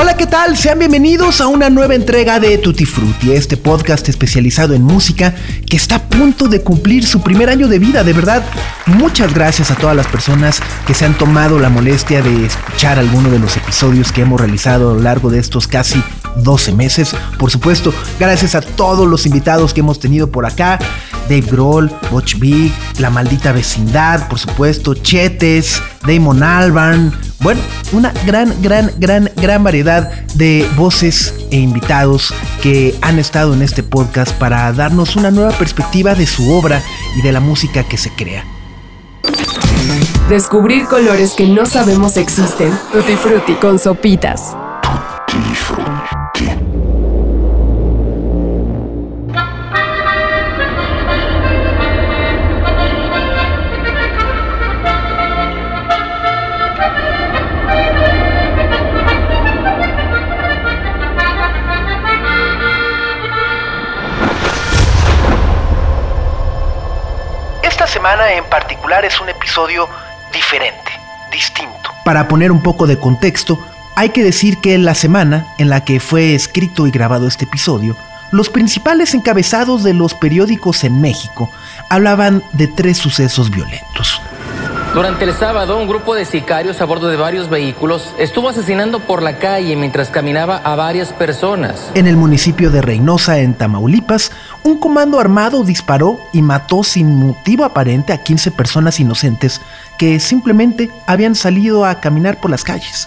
Hola, ¿qué tal? Sean bienvenidos a una nueva entrega de Tutti Frutti, este podcast especializado en música que está a punto de cumplir su primer año de vida. De verdad, muchas gracias a todas las personas que se han tomado la molestia de escuchar alguno de los episodios que hemos realizado a lo largo de estos casi 12 meses. Por supuesto, gracias a todos los invitados que hemos tenido por acá. Dave Grohl, Butch Big, La Maldita Vecindad, por supuesto, Chetes, Damon Albarn. Bueno, una gran, gran, gran, gran variedad de voces e invitados que han estado en este podcast para darnos una nueva perspectiva de su obra y de la música que se crea. Descubrir colores que no sabemos existen. Tutti Frutti con sopitas. Esta semana en particular es un episodio diferente, distinto. Para poner un poco de contexto, hay que decir que en la semana en la que fue escrito y grabado este episodio, los principales encabezados de los periódicos en México hablaban de tres sucesos violentos. Durante el sábado, un grupo de sicarios a bordo de varios vehículos estuvo asesinando por la calle mientras caminaba a varias personas. En el municipio de Reynosa, en Tamaulipas, un comando armado disparó y mató sin motivo aparente a 15 personas inocentes que simplemente habían salido a caminar por las calles.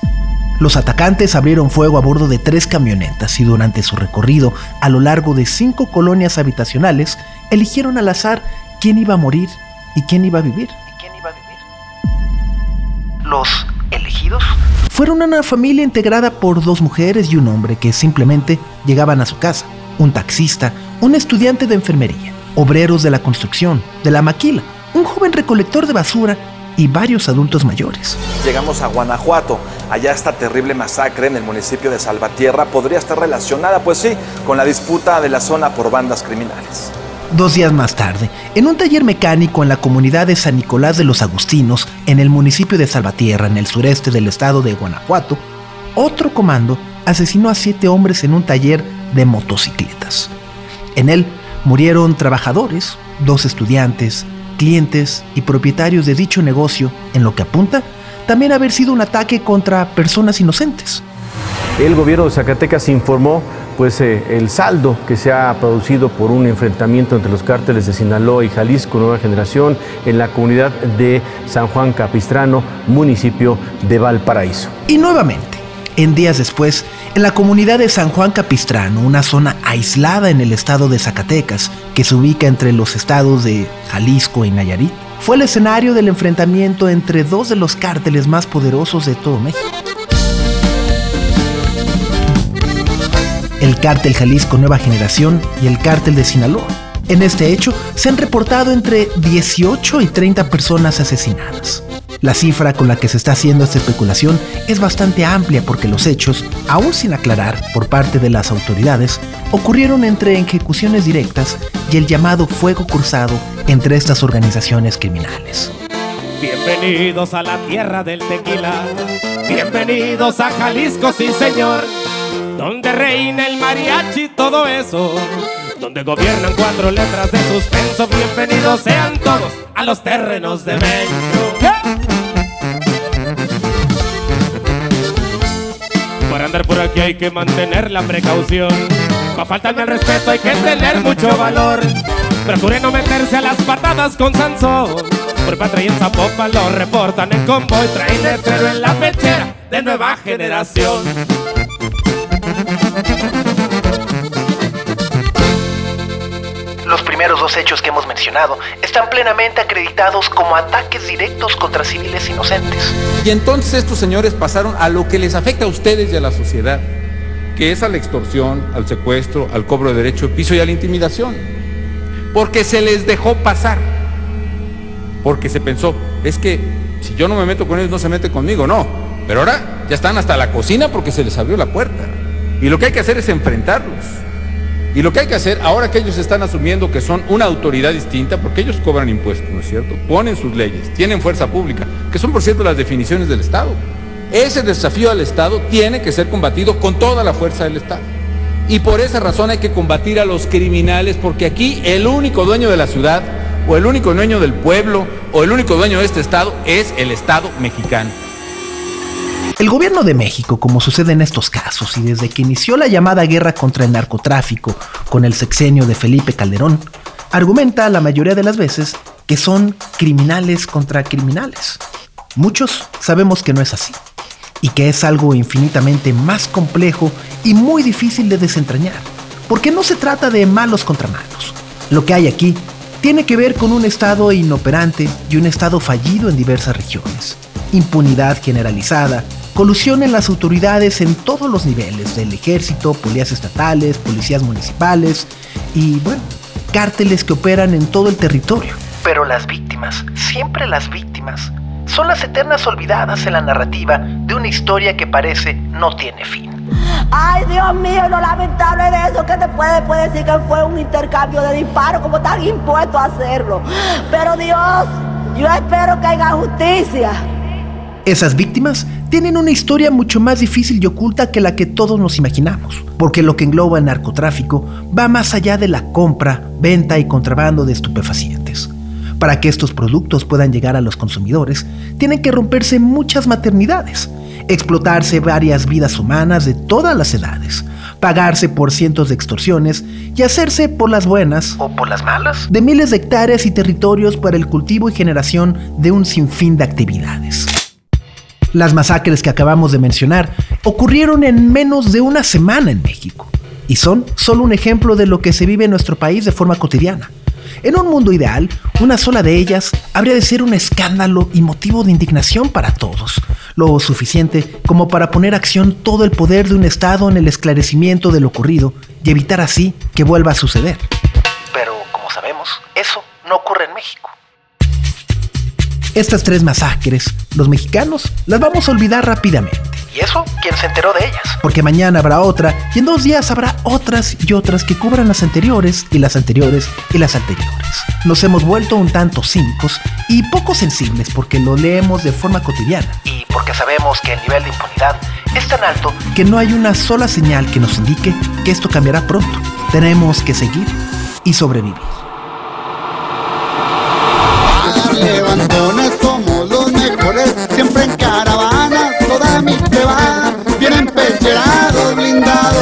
Los atacantes abrieron fuego a bordo de tres camionetas y durante su recorrido a lo largo de cinco colonias habitacionales eligieron al azar quién iba a morir y quién iba a vivir. Los elegidos fueron una familia integrada por dos mujeres y un hombre que simplemente llegaban a su casa. Un taxista, un estudiante de enfermería, obreros de la construcción, de la maquila, un joven recolector de basura y varios adultos mayores. Llegamos a Guanajuato. Allá esta terrible masacre en el municipio de Salvatierra podría estar relacionada, pues sí, con la disputa de la zona por bandas criminales. Dos días más tarde, en un taller mecánico en la comunidad de San Nicolás de los Agustinos, en el municipio de Salvatierra, en el sureste del estado de Guanajuato, otro comando asesinó a siete hombres en un taller de motocicletas. En él murieron trabajadores, dos estudiantes, clientes y propietarios de dicho negocio, en lo que apunta también haber sido un ataque contra personas inocentes. El gobierno de Zacatecas informó pues eh, el saldo que se ha producido por un enfrentamiento entre los cárteles de Sinaloa y Jalisco Nueva Generación en la comunidad de San Juan Capistrano, municipio de Valparaíso. Y nuevamente, en días después, en la comunidad de San Juan Capistrano, una zona aislada en el estado de Zacatecas, que se ubica entre los estados de Jalisco y Nayarit, fue el escenario del enfrentamiento entre dos de los cárteles más poderosos de todo México. El cártel Jalisco Nueva Generación y el cártel de Sinaloa. En este hecho se han reportado entre 18 y 30 personas asesinadas. La cifra con la que se está haciendo esta especulación es bastante amplia porque los hechos, aún sin aclarar por parte de las autoridades, ocurrieron entre ejecuciones directas y el llamado fuego cruzado entre estas organizaciones criminales. Bienvenidos a la tierra del tequila. Bienvenidos a Jalisco, sí señor. Donde reina el mariachi y todo eso. Donde gobiernan cuatro letras de suspenso. Bienvenidos sean todos a los terrenos de México. Para andar por aquí hay que mantener la precaución. Para faltarme el respeto hay que tener mucho valor. Procure no meterse a las patadas con Sansón. Por patria y en Zapopan lo reportan en convoy. Traen letrero en la pechera de nueva generación. Los primeros dos hechos que hemos mencionado están plenamente acreditados como ataques directos contra civiles inocentes. Y entonces estos señores pasaron a lo que les afecta a ustedes y a la sociedad, que es a la extorsión, al secuestro, al cobro de derecho de piso y a la intimidación. Porque se les dejó pasar. porque se pensó, es que si yo no me meto con ellos, no se mete conmigo, no. Pero ahora ya están hasta la cocina porque se les abrió la puerta. Y lo que hay que hacer es enfrentarlos. Y lo que hay que hacer, ahora que ellos están asumiendo que son una autoridad distinta, porque ellos cobran impuestos, ¿no es cierto? Ponen sus leyes, tienen fuerza pública, que son, por cierto, las definiciones del Estado. Ese desafío al Estado tiene que ser combatido con toda la fuerza del Estado. Y por esa razón hay que combatir a los criminales, porque aquí el único dueño de la ciudad, o el único dueño del pueblo, o el único dueño de este Estado es el Estado mexicano. El gobierno de México, como sucede en estos casos, y desde que inició la llamada guerra contra el narcotráfico con el sexenio de Felipe Calderón, argumenta la mayoría de las veces que son criminales contra criminales. Muchos sabemos que no es así, y que es algo infinitamente más complejo y muy difícil de desentrañar, porque no se trata de malos contra malos. Lo que hay aquí tiene que ver con un Estado inoperante y un Estado fallido en diversas regiones, impunidad generalizada, colusión en las autoridades en todos los niveles, del ejército, policías estatales, policías municipales y, bueno, cárteles que operan en todo el territorio. Pero las víctimas, siempre las víctimas, son las eternas olvidadas en la narrativa de una historia que parece no tiene fin. Ay, Dios mío, lo lamentable de eso que después puede decir que fue un intercambio de disparos, como están impuestos a hacerlo. Pero Dios, yo espero que haya justicia. Esas víctimas tienen una historia mucho más difícil y oculta que la que todos nos imaginamos, porque lo que engloba el narcotráfico va más allá de la compra, venta y contrabando de estupefacientes. Para que estos productos puedan llegar a los consumidores, tienen que romperse muchas maternidades, explotarse varias vidas humanas de todas las edades, pagarse por cientos de extorsiones y hacerse por las buenas o por las malas de miles de hectáreas y territorios para el cultivo y generación de un sinfín de actividades. Las masacres que acabamos de mencionar ocurrieron en menos de una semana en México y son solo un ejemplo de lo que se vive en nuestro país de forma cotidiana. En un mundo ideal, una sola de ellas habría de ser un escándalo y motivo de indignación para todos, lo suficiente como para poner acción todo el poder de un Estado en el esclarecimiento de lo ocurrido y evitar así que vuelva a suceder. Pero, como sabemos, eso no ocurre en México. Estas tres masacres, los mexicanos las vamos a olvidar rápidamente. ¿Y eso? ¿Quién se enteró de ellas? Porque mañana habrá otra y en dos días habrá otras y otras que cubran las anteriores y las anteriores y las anteriores. Nos hemos vuelto un tanto cínicos y poco sensibles porque lo leemos de forma cotidiana y porque sabemos que el nivel de impunidad es tan alto que no hay una sola señal que nos indique que esto cambiará pronto. Tenemos que seguir y sobrevivir. Para.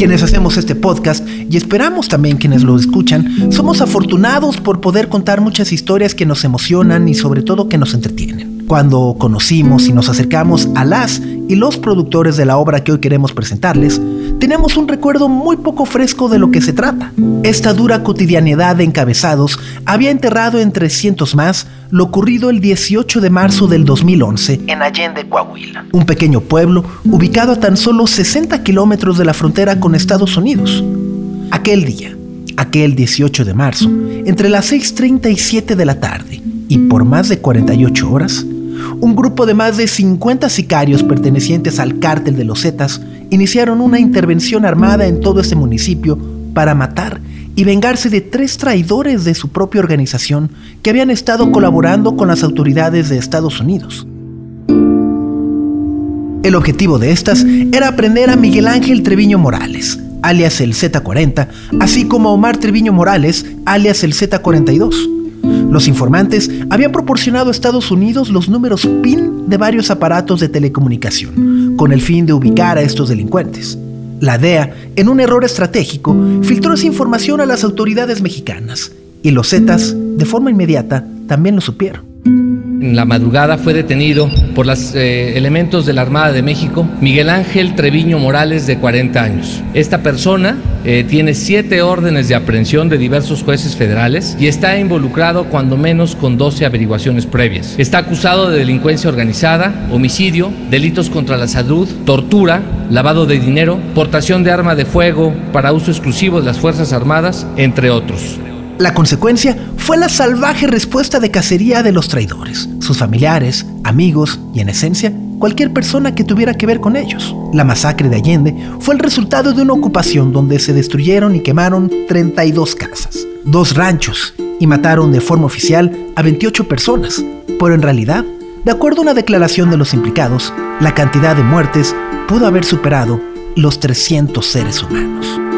Quienes hacemos este podcast y esperamos también quienes lo escuchan, somos afortunados por poder contar muchas historias que nos emocionan y sobre todo que nos entretienen. Cuando conocimos y nos acercamos a las y los productores de la obra que hoy queremos presentarles, tenemos un recuerdo muy poco fresco de lo que se trata. Esta dura cotidianidad de encabezados había enterrado en 300 más lo ocurrido el 18 de marzo del 2011 en Allende, Coahuila, un pequeño pueblo ubicado a tan solo 60 kilómetros de la frontera con Estados Unidos. Aquel día, aquel 18 de marzo, entre las 6.30 y 7 de la tarde, y por más de 48 horas, un grupo de más de 50 sicarios pertenecientes al cártel de los Zetas iniciaron una intervención armada en todo ese municipio para matar y vengarse de tres traidores de su propia organización que habían estado colaborando con las autoridades de Estados Unidos. El objetivo de estas era aprender a Miguel Ángel Treviño Morales, alias el Z40, así como a Omar Treviño Morales, alias el Z42 los informantes habían proporcionado a Estados Unidos los números PIN de varios aparatos de telecomunicación, con el fin de ubicar a estos delincuentes. La DEA, en un error estratégico, filtró esa información a las autoridades mexicanas, y los Zetas, de forma inmediata, también lo supieron. En la madrugada fue detenido por los eh, elementos de la Armada de México Miguel Ángel Treviño Morales, de 40 años. Esta persona eh, tiene siete órdenes de aprehensión de diversos jueces federales y está involucrado cuando menos con 12 averiguaciones previas. Está acusado de delincuencia organizada, homicidio, delitos contra la salud, tortura, lavado de dinero, portación de arma de fuego para uso exclusivo de las Fuerzas Armadas, entre otros. La consecuencia fue la salvaje respuesta de cacería de los traidores, sus familiares, amigos y, en esencia, cualquier persona que tuviera que ver con ellos. La masacre de Allende fue el resultado de una ocupación donde se destruyeron y quemaron 32 casas, dos ranchos y mataron de forma oficial a 28 personas, pero en realidad, de acuerdo a una declaración de los implicados, la cantidad de muertes pudo haber superado los 300 seres humanos.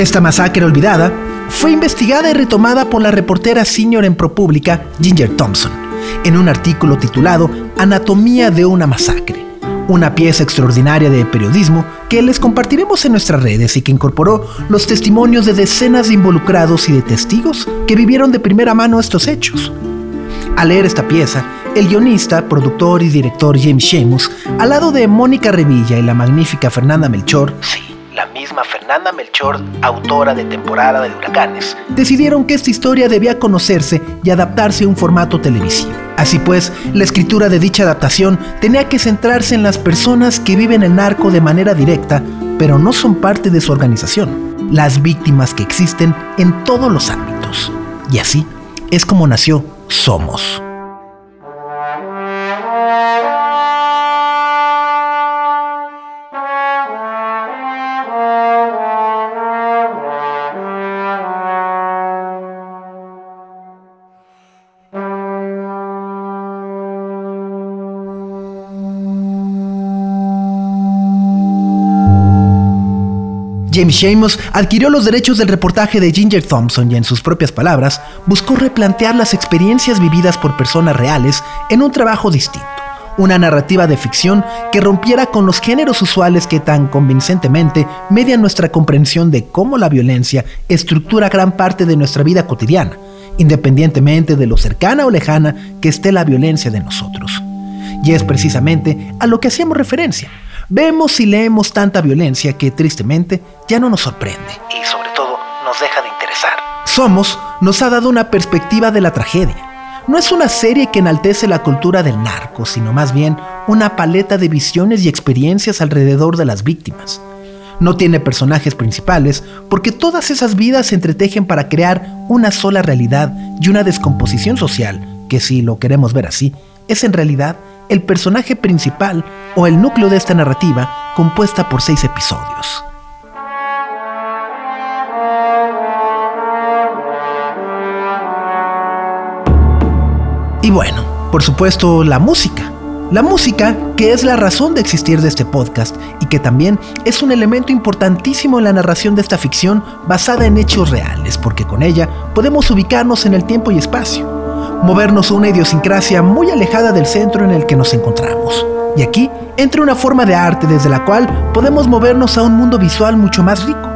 Esta masacre olvidada fue investigada y retomada por la reportera senior en ProPublica, Ginger Thompson, en un artículo titulado Anatomía de una masacre, una pieza extraordinaria de periodismo que les compartiremos en nuestras redes y que incorporó los testimonios de decenas de involucrados y de testigos que vivieron de primera mano estos hechos. Al leer esta pieza, el guionista, productor y director James Sheamus, al lado de Mónica Revilla y la magnífica Fernanda Melchor, la misma Fernanda Melchor, autora de Temporada de Huracanes, decidieron que esta historia debía conocerse y adaptarse a un formato televisivo. Así pues, la escritura de dicha adaptación tenía que centrarse en las personas que viven el narco de manera directa, pero no son parte de su organización, las víctimas que existen en todos los ámbitos. Y así es como nació Somos. James Shamos adquirió los derechos del reportaje de Ginger Thompson y en sus propias palabras buscó replantear las experiencias vividas por personas reales en un trabajo distinto, una narrativa de ficción que rompiera con los géneros usuales que tan convincentemente median nuestra comprensión de cómo la violencia estructura gran parte de nuestra vida cotidiana, independientemente de lo cercana o lejana que esté la violencia de nosotros. Y es precisamente a lo que hacíamos referencia Vemos y leemos tanta violencia que tristemente ya no nos sorprende y sobre todo nos deja de interesar. Somos nos ha dado una perspectiva de la tragedia. No es una serie que enaltece la cultura del narco, sino más bien una paleta de visiones y experiencias alrededor de las víctimas. No tiene personajes principales porque todas esas vidas se entretejen para crear una sola realidad y una descomposición social que si lo queremos ver así, es en realidad el personaje principal o el núcleo de esta narrativa compuesta por seis episodios. Y bueno, por supuesto, la música. La música, que es la razón de existir de este podcast y que también es un elemento importantísimo en la narración de esta ficción basada en hechos reales, porque con ella podemos ubicarnos en el tiempo y espacio movernos a una idiosincrasia muy alejada del centro en el que nos encontramos. Y aquí entra una forma de arte desde la cual podemos movernos a un mundo visual mucho más rico.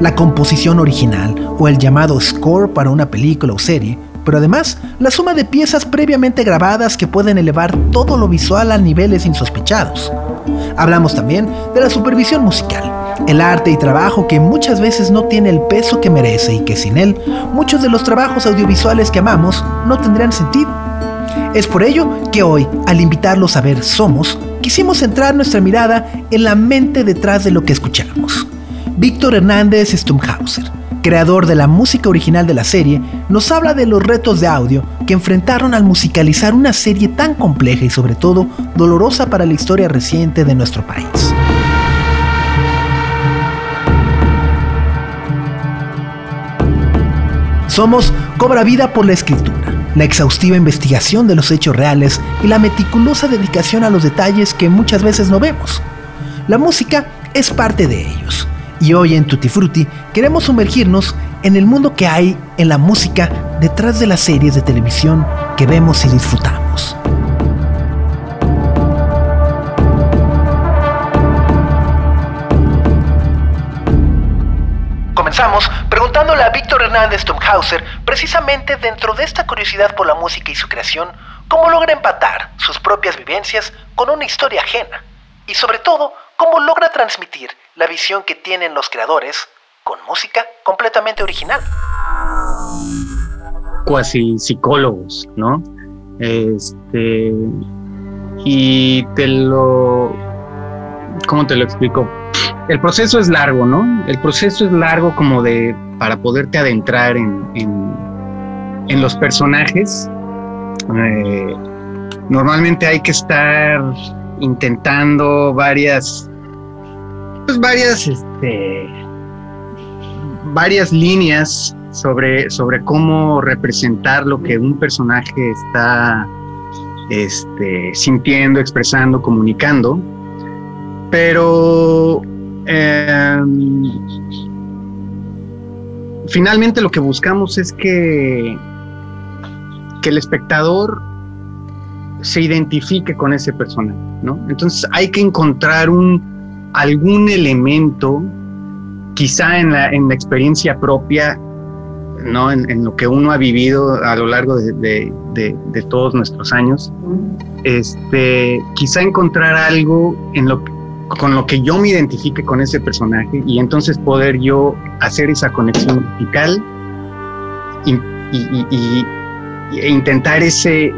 La composición original o el llamado score para una película o serie, pero además la suma de piezas previamente grabadas que pueden elevar todo lo visual a niveles insospechados. Hablamos también de la supervisión musical, el arte y trabajo que muchas veces no tiene el peso que merece y que sin él muchos de los trabajos audiovisuales que amamos no tendrían sentido. Es por ello que hoy, al invitarlos a ver Somos, quisimos centrar nuestra mirada en la mente detrás de lo que escuchamos. Víctor Hernández Stumhauser, creador de la música original de la serie, nos habla de los retos de audio que enfrentaron al musicalizar una serie tan compleja y sobre todo dolorosa para la historia reciente de nuestro país. Somos Cobra Vida por la Escritura, la exhaustiva investigación de los hechos reales y la meticulosa dedicación a los detalles que muchas veces no vemos. La música es parte de ellos. Y hoy en Tutti Frutti queremos sumergirnos en el mundo que hay en la música detrás de las series de televisión que vemos y disfrutamos. Comenzamos Preguntándole a Víctor Hernández Tomhauser, precisamente dentro de esta curiosidad por la música y su creación, cómo logra empatar sus propias vivencias con una historia ajena. Y sobre todo, cómo logra transmitir la visión que tienen los creadores con música completamente original. Cuasi psicólogos, ¿no? Este. Y te lo. ¿Cómo te lo explico? El proceso es largo, ¿no? El proceso es largo como de. para poderte adentrar en, en, los personajes. Eh, normalmente hay que estar intentando varias. Pues varias, este. varias líneas sobre, sobre cómo representar lo que un personaje está este, sintiendo, expresando, comunicando. Pero em, finalmente lo que buscamos es que, que el espectador se identifique con ese personaje, ¿no? Entonces hay que encontrar un, algún elemento, quizá en la, en la experiencia propia, ¿no? En, lo que uno ha vivido a lo largo de, todos nuestros años, este, quizá encontrar algo en lo, con lo que yo me identifique con ese personaje y entonces poder yo hacer esa conexión musical y, e intentar ese,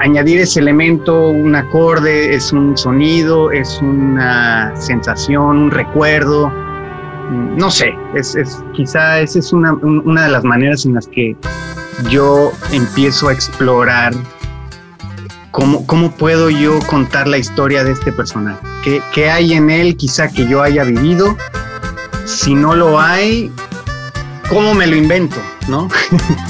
añadir ese elemento, un acorde, es un sonido, es una sensación, un recuerdo, no sé, es, quizá esa es una, de las maneras en las que yo empiezo a explorar cómo, cómo puedo yo contar la historia de este personaje. ¿Qué, ¿Qué, hay en él quizá que yo haya vivido? Si no lo hay, ¿cómo me lo invento? ¿No?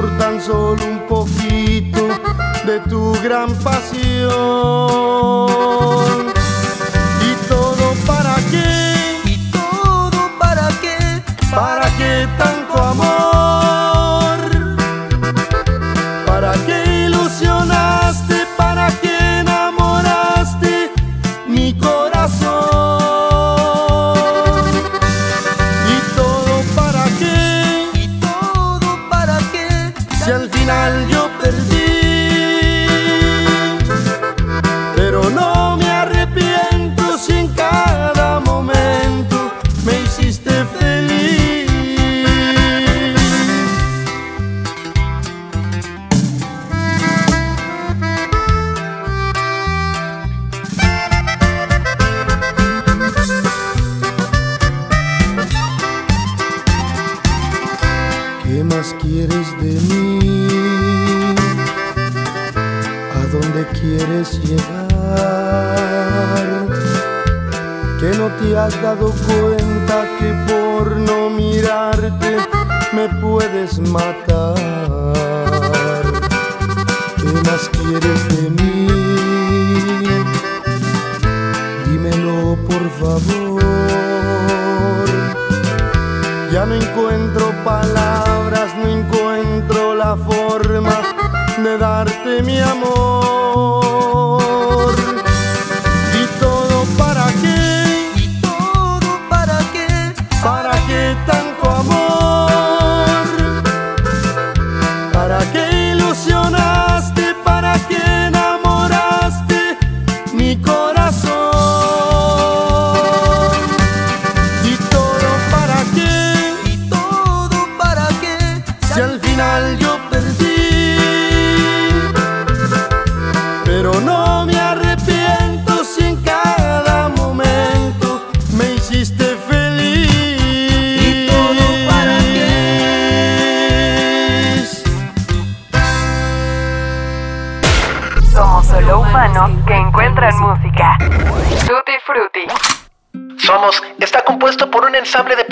por tan solo un poquito de tu gran pasión. ¿Para qué tanto amor? Si al final yo has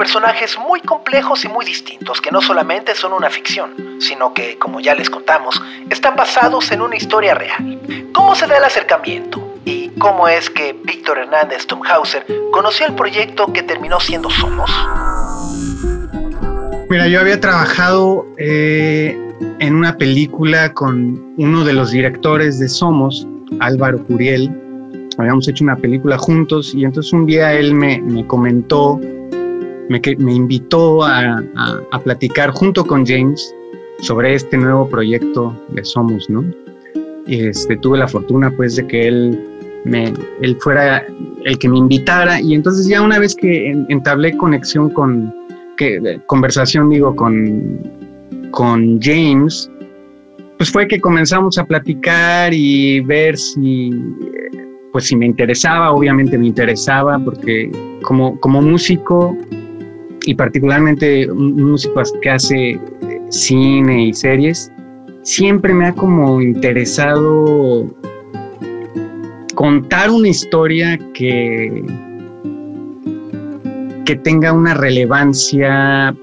personajes muy complejos y muy distintos, que no solamente son una ficción, sino que, como ya les contamos, están basados en una historia real. ¿Cómo se da el acercamiento? ¿Y cómo es que Víctor Hernández Tumhauser conoció el proyecto que terminó siendo Somos? Mira, yo había trabajado eh, en una película con uno de los directores de Somos, Álvaro Curiel. Habíamos hecho una película juntos y entonces un día él me comentó, me, me invitó a, a- a platicar junto con James sobre este nuevo proyecto de Somos, ¿no? Y este, tuve la fortuna pues de que él, me, él fuera el que me invitara y entonces ya una vez que en- entablé conexión con, que, conversación digo con, con James, pues fue que comenzamos a platicar y ver si, pues si me interesaba, obviamente me interesaba, porque como, como músico y particularmente un que hace eh, cine y series, siempre me ha como interesado contar una historia que, que tenga una relevancia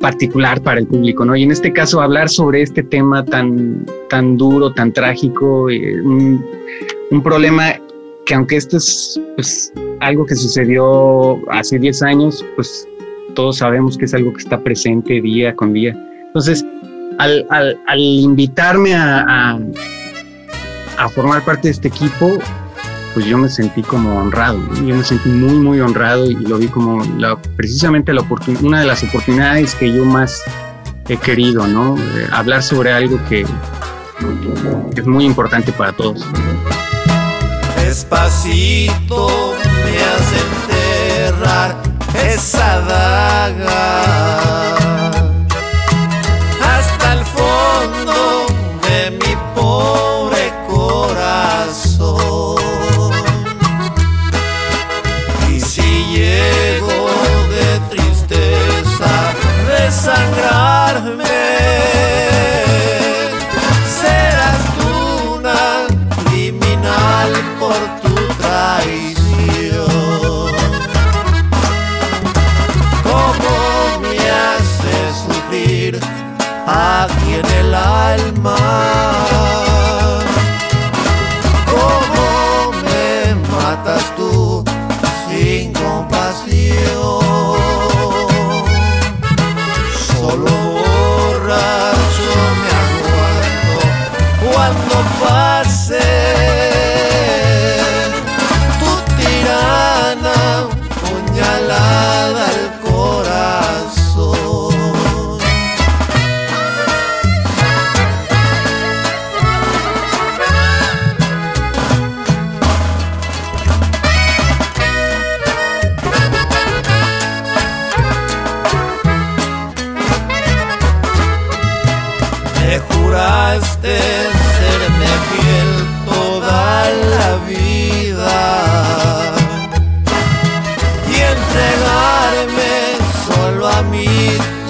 particular para el público, ¿no? Y en este caso hablar sobre este tema tan, tan duro, tan trágico, eh, un problema que aunque esto es pues, algo que sucedió hace 10 años, pues todos sabemos que es algo que está presente día con día. Entonces, al, invitarme a, formar parte de este equipo, pues yo me sentí como honrado, yo me sentí muy, muy honrado y lo vi como precisamente la una de las oportunidades que yo más he querido, ¿no? Eh, hablar sobre algo que es muy importante para todos. Despacito me hace enterrar esa daga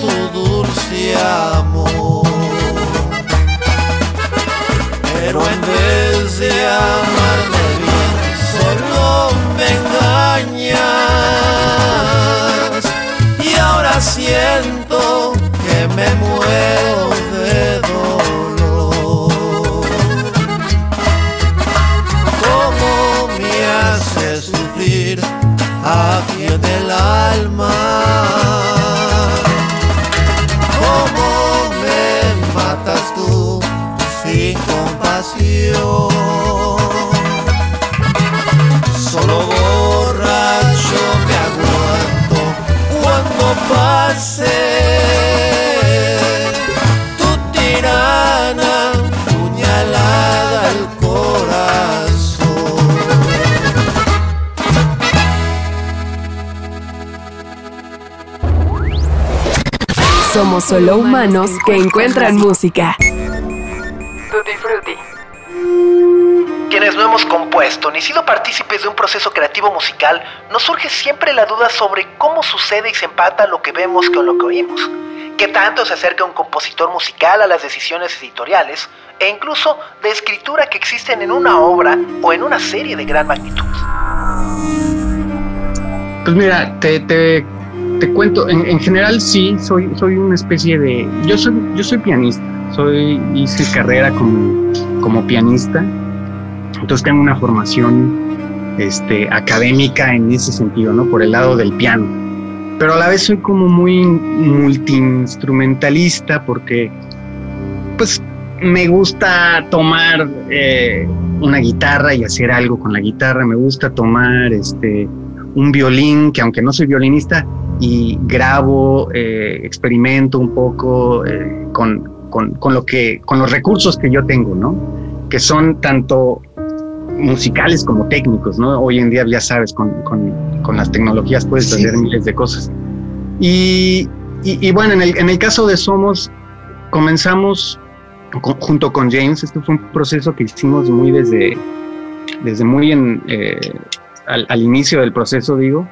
tu dulce amor. Pero en vez de amarme Solo borracho me aguanto cuando pase tu tirana puñalada al corazón. Somos solo humanos que encuentran música. Compuesto ni sido partícipes de un proceso creativo musical, nos surge siempre la duda sobre cómo sucede y se empata lo que vemos con lo que oímos. ¿Qué tanto se acerca un compositor musical a las decisiones editoriales e incluso de escritura que existen en una obra o en una serie de gran magnitud? Pues mira, te, te, te cuento, en, en, general sí, soy, soy una especie de, yo soy, yo soy pianista, soy, hice carrera como, como pianista, entonces tengo una formación este, académica en ese sentido, ¿no? Por el lado del piano. Pero a la vez soy como muy multiinstrumentalista porque, pues, me gusta tomar eh, una guitarra y hacer algo con la guitarra, me gusta tomar este, un violín, que aunque no soy violinista, y grabo, eh, experimento un poco eh, con, con, con, lo que, con los recursos que yo tengo, ¿no? Que son tanto musicales como técnicos, ¿no? Hoy en día ya sabes, con, con, con las tecnologías puedes sí. hacer miles de cosas. Y, y, y, bueno, en el, en el caso de Somos, comenzamos con, junto con James, este fue un proceso que hicimos muy desde, desde muy en, eh, al, al, inicio del proceso, digo,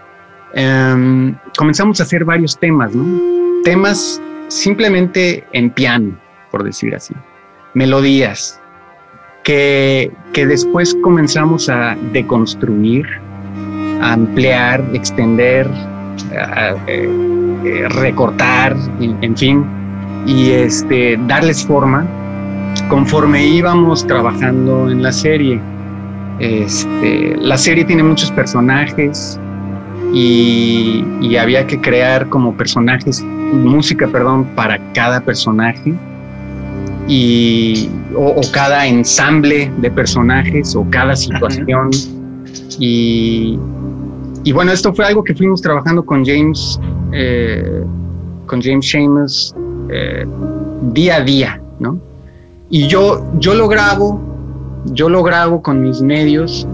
um, comenzamos a hacer varios temas, ¿no? Temas simplemente en piano, por decir así, melodías, que, después comenzamos a deconstruir, a ampliar, extender, eh, recortar, en, en, fin, y este, darles forma conforme íbamos trabajando en la serie. Este, la serie tiene muchos personajes y, y había que crear como personajes, música, perdón, para cada personaje y, o, o, cada ensamble de personajes o cada situación. Y, y, bueno, esto fue algo que fuimos trabajando con James, eh, con James Seamus eh, día a día, ¿no? Y yo, yo lo grabo, yo lo grabo con mis medios.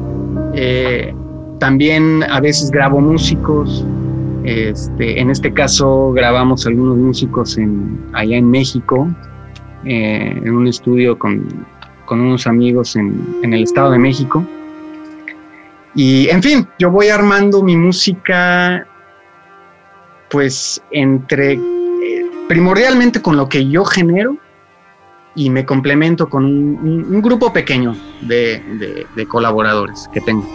Eh, también a veces grabo músicos. Este, en este caso grabamos algunos músicos en, allá en México, eh, en un estudio con, con unos amigos en, en, el Estado de México. Y en fin, yo voy armando mi música pues entre, eh, primordialmente con lo que yo genero y me complemento con un, grupo pequeño de, de, colaboradores que tengo.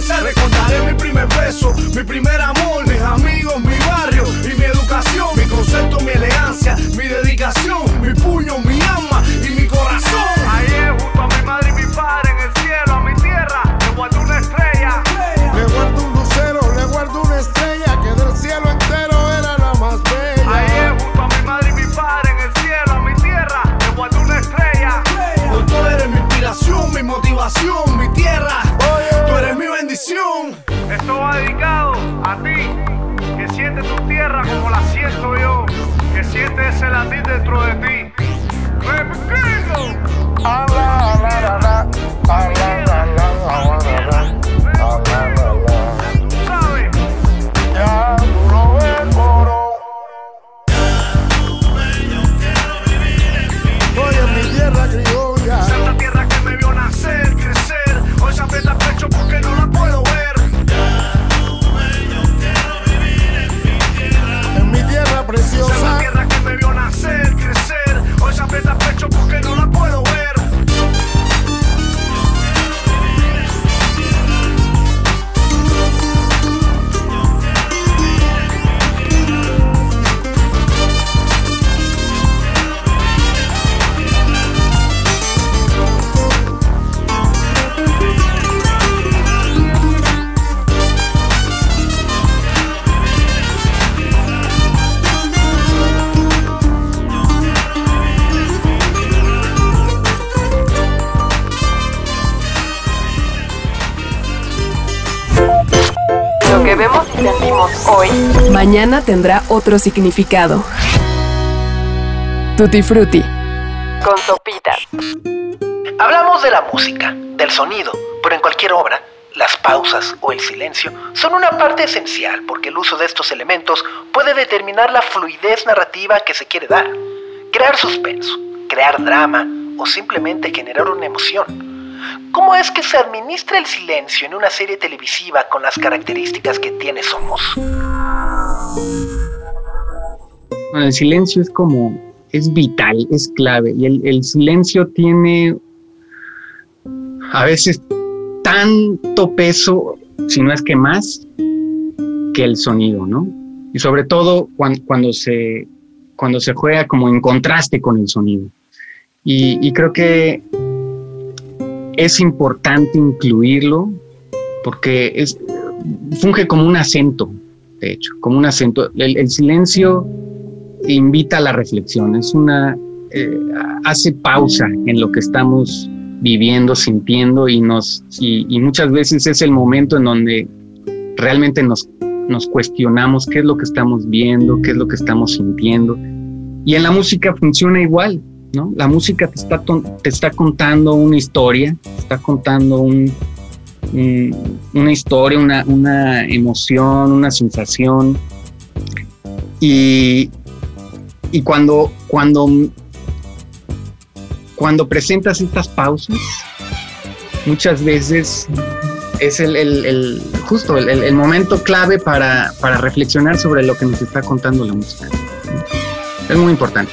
Recomenzar. Recordaré mi primer beso, mi primer amor, mis amigos, mi barrio y mi educación, mi concepto, mi elegancia, mi dedicación, mi puño, mi alma y mi corazón. Ahí es junto a mi madre y mi padre en el cielo, a mi tierra, le guardo una estrella. Le guardo un lucero, le guardo una estrella que del cielo entero era la más bella. Ahí es junto a mi madre y mi padre en el cielo, a mi tierra, le guardo una estrella. Tú eres mi inspiración, mi motivación, que sientes ese latir dentro de ti. ¡Repito! Ala, ala, ala, ala, hoy, mañana tendrá otro significado. Tutti Frutti. Con sopitas. Hablamos de la música, del sonido, pero en cualquier obra, las pausas o el silencio son una parte esencial porque el uso de estos elementos puede determinar la fluidez narrativa que se quiere dar, crear suspenso, crear drama o simplemente generar una emoción. ¿Cómo es que se administra el silencio en una serie televisiva con las características que tiene Somos? Bueno, el silencio es como, es vital, es clave. Y el, el silencio tiene a veces tanto peso, si no es que más, que el sonido, ¿no? Y sobre todo cuando, cuando, se, cuando se juega como en contraste con el sonido. Y, y creo que es importante incluirlo porque es, funge como un acento, de hecho, como un acento. El, el silencio invita a la reflexión, es una, eh, hace pausa en lo que estamos viviendo, sintiendo y, nos, y, y, muchas veces es el momento en donde realmente nos, nos cuestionamos qué es lo que estamos viendo, qué es lo que estamos sintiendo. Y en la música funciona igual, La música te está, te está contando una historia, está contando un, una historia, una, una emoción, una sensación. Y, y cuando, cuando cuando presentas estas pausas, muchas veces es el, el, el justo el, el, momento clave para, para, reflexionar sobre lo que nos está contando la música. Es muy importante.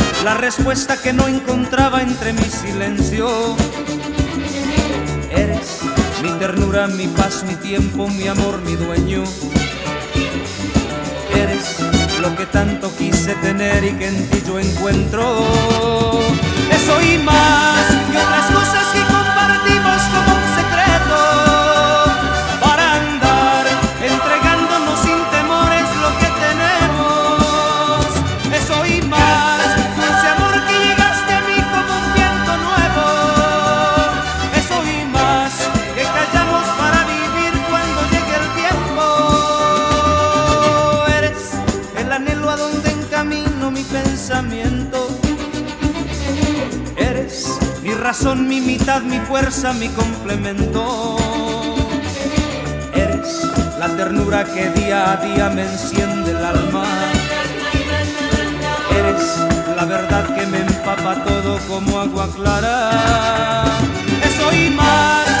la respuesta que no encontraba entre mi silencio. Eres mi ternura, mi paz, mi tiempo, mi amor, mi dueño. Eres lo que tanto quise tener y que en ti yo encuentro. Eso y más que otras cosas que compartimos como razón, mi mitad, mi fuerza, mi complemento. Eres la ternura que día a día me enciende el alma. Eres la verdad que me empapa todo como agua clara. Eso y más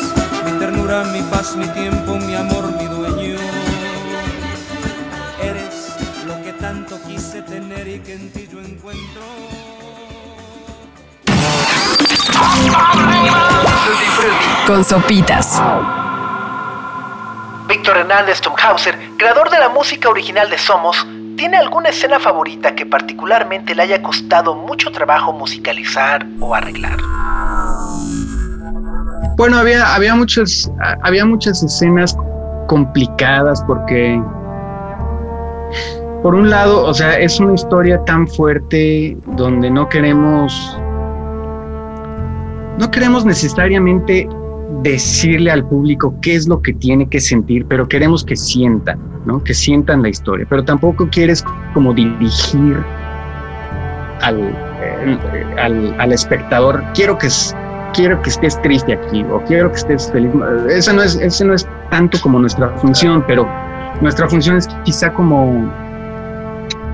ternura, mi paz, mi tiempo, mi amor, mi dueño. Eres lo que tanto quise tener y que en ti yo encuentro. Con sopitas. Víctor Hernández Tumhauser, creador de la música original de Somos, ¿tiene alguna escena favorita que particularmente le haya costado mucho trabajo musicalizar o arreglar? Bueno, había, había, muchas, había muchas escenas complicadas porque por un lado, o sea, es una historia tan fuerte donde no queremos no queremos necesariamente decirle al público qué es lo que tiene que sentir, pero queremos que sientan, ¿no? Que sientan la historia, pero tampoco quieres como dirigir al, eh, al, espectador, quiero que, quiero que estés triste aquí o quiero que estés feliz. Esa no es, ese no es tanto como nuestra función, pero nuestra función es quizá como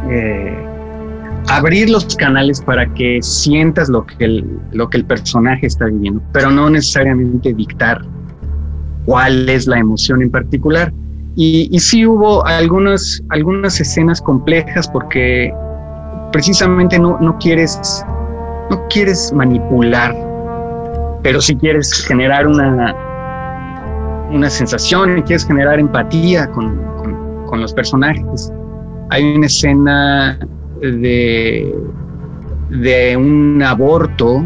eh, abrir los canales para que sientas lo que, el, lo que el personaje está viviendo, pero no necesariamente dictar cuál es la emoción en particular. Y, y sí hubo algunas, algunas escenas complejas porque precisamente no, no quieres no quieres manipular, pero si quieres generar una, una sensación quieres generar empatía con, con- los personajes. Hay una escena de, de un aborto,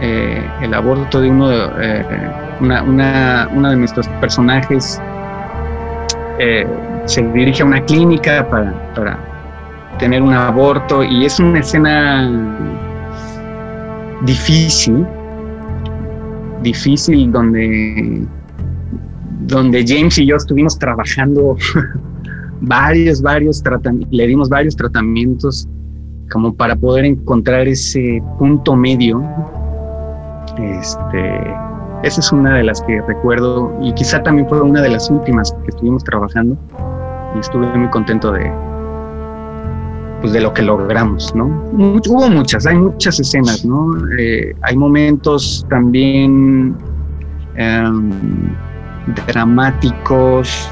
eh, el aborto de uno de, eh, una, una- de nuestros personajes eh, se dirige a una clínica para, para tener un aborto y es una escena difícil, difícil donde, donde James y yo estuvimos trabajando varios, varios tratamientos, le dimos varios tratamientos como para poder encontrar ese punto medio. Este, esa es una de las que recuerdo y quizá también fue una de las últimas que estuvimos trabajando y estuve muy contento de, pues de lo que logramos, ¿no? Much- hubo muchas, hay muchas escenas, ¿no? Eh, hay momentos también em, dramáticos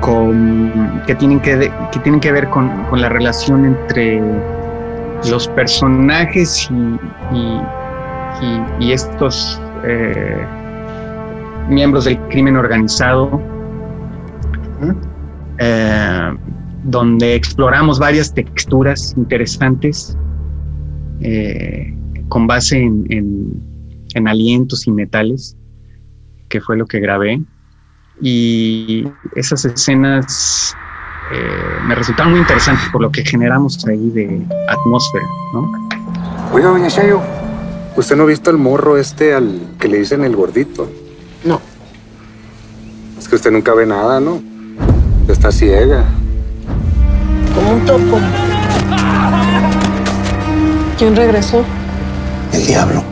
con, que, tienen que, de- que tienen que ver con, con la relación entre los personajes y, y- y- y estos eh, miembros del crimen organizado, eh, donde exploramos varias texturas interesantes eh, con base en, en- en alientos y metales, que fue lo que grabé. Y esas escenas eh, me resultaron muy interesantes por lo que generamos ahí de atmósfera, ¿no? Oiga, doña Chayo, ¿usted no ha visto el morro este al que le dicen el gordito? No. Es que usted nunca ve nada, ¿no? Está ciega. Como un topo. ¿Quién regresó? El diablo.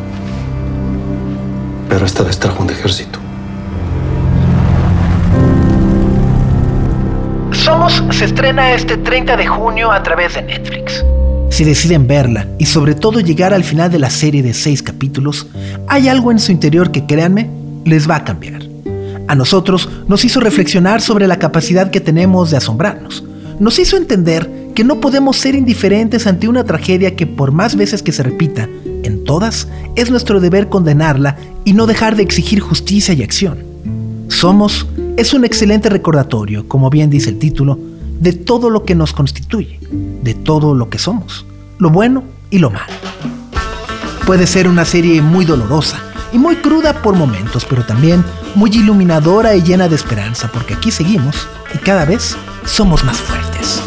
Pero esta vez trajo un ejército. Somos se estrena este 30 de junio a través de Netflix. Si deciden verla y sobre todo llegar al final de la serie de seis capítulos, hay algo en su interior que créanme, les va a cambiar. A nosotros nos hizo reflexionar sobre la capacidad que tenemos de asombrarnos. Nos hizo entender que no podemos ser indiferentes ante una tragedia que por más veces que se repita, en todas, es nuestro deber condenarla y no dejar de exigir justicia y acción. Somos es un excelente recordatorio, como bien dice el título, de todo lo que nos constituye, de todo lo que somos, lo bueno y lo malo. Puede ser una serie muy dolorosa y muy cruda por momentos, pero también muy iluminadora y llena de esperanza, porque aquí seguimos y cada vez somos más fuertes.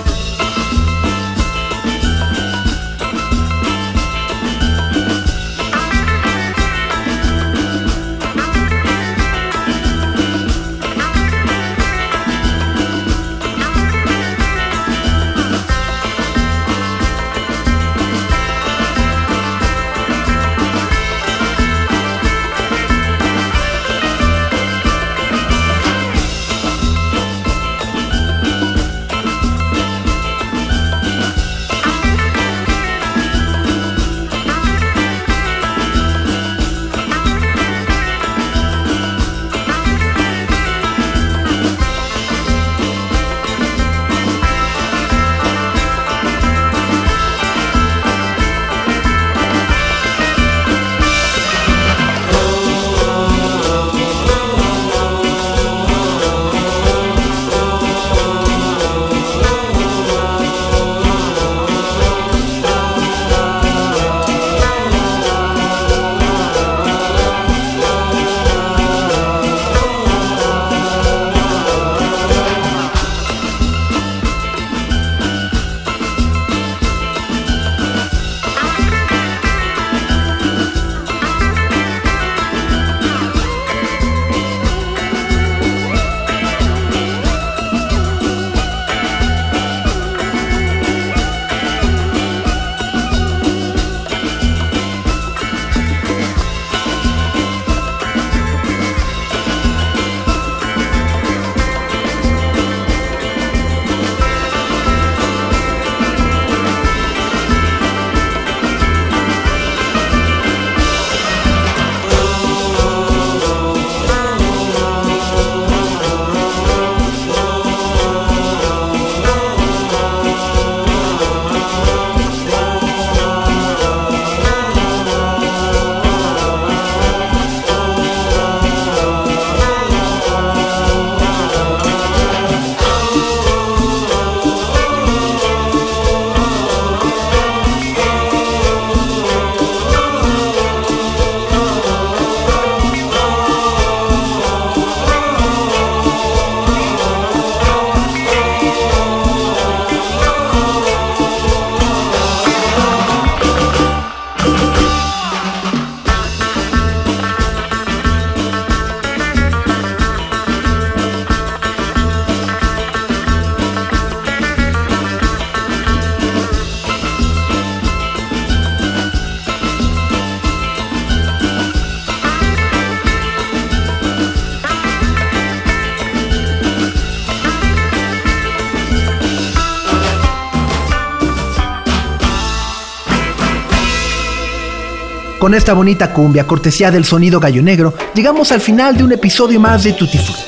Con esta bonita cumbia, cortesía del sonido gallo negro, llegamos al final de un episodio más de Tutti Frutti.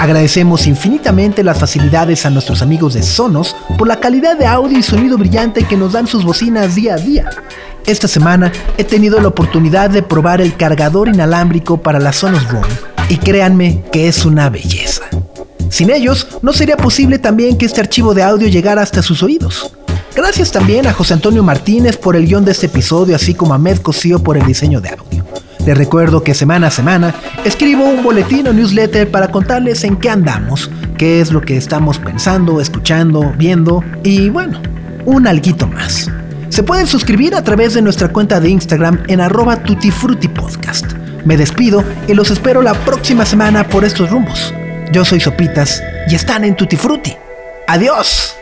Agradecemos infinitamente las facilidades a nuestros amigos de Sonos por la calidad de audio y sonido brillante que nos dan sus bocinas día a día. Esta semana he tenido la oportunidad de probar el cargador inalámbrico para la Sonos Room y créanme que es una belleza. Sin ellos, no sería posible también que este archivo de audio llegara hasta sus oídos. Gracias también a José Antonio Martínez por el guion de este episodio, así como a Med Cosío por el diseño de audio. Les recuerdo que semana a semana escribo un boletín o newsletter para contarles en qué andamos, qué es lo que estamos pensando, escuchando, viendo y bueno, un alguito más. Se pueden suscribir a través de nuestra cuenta de Instagram en arroba tutifrutipodcast. Me despido y los espero la próxima semana por estos rumbos. Yo soy Sopitas y están en Tutti Frutti. ¡Adiós!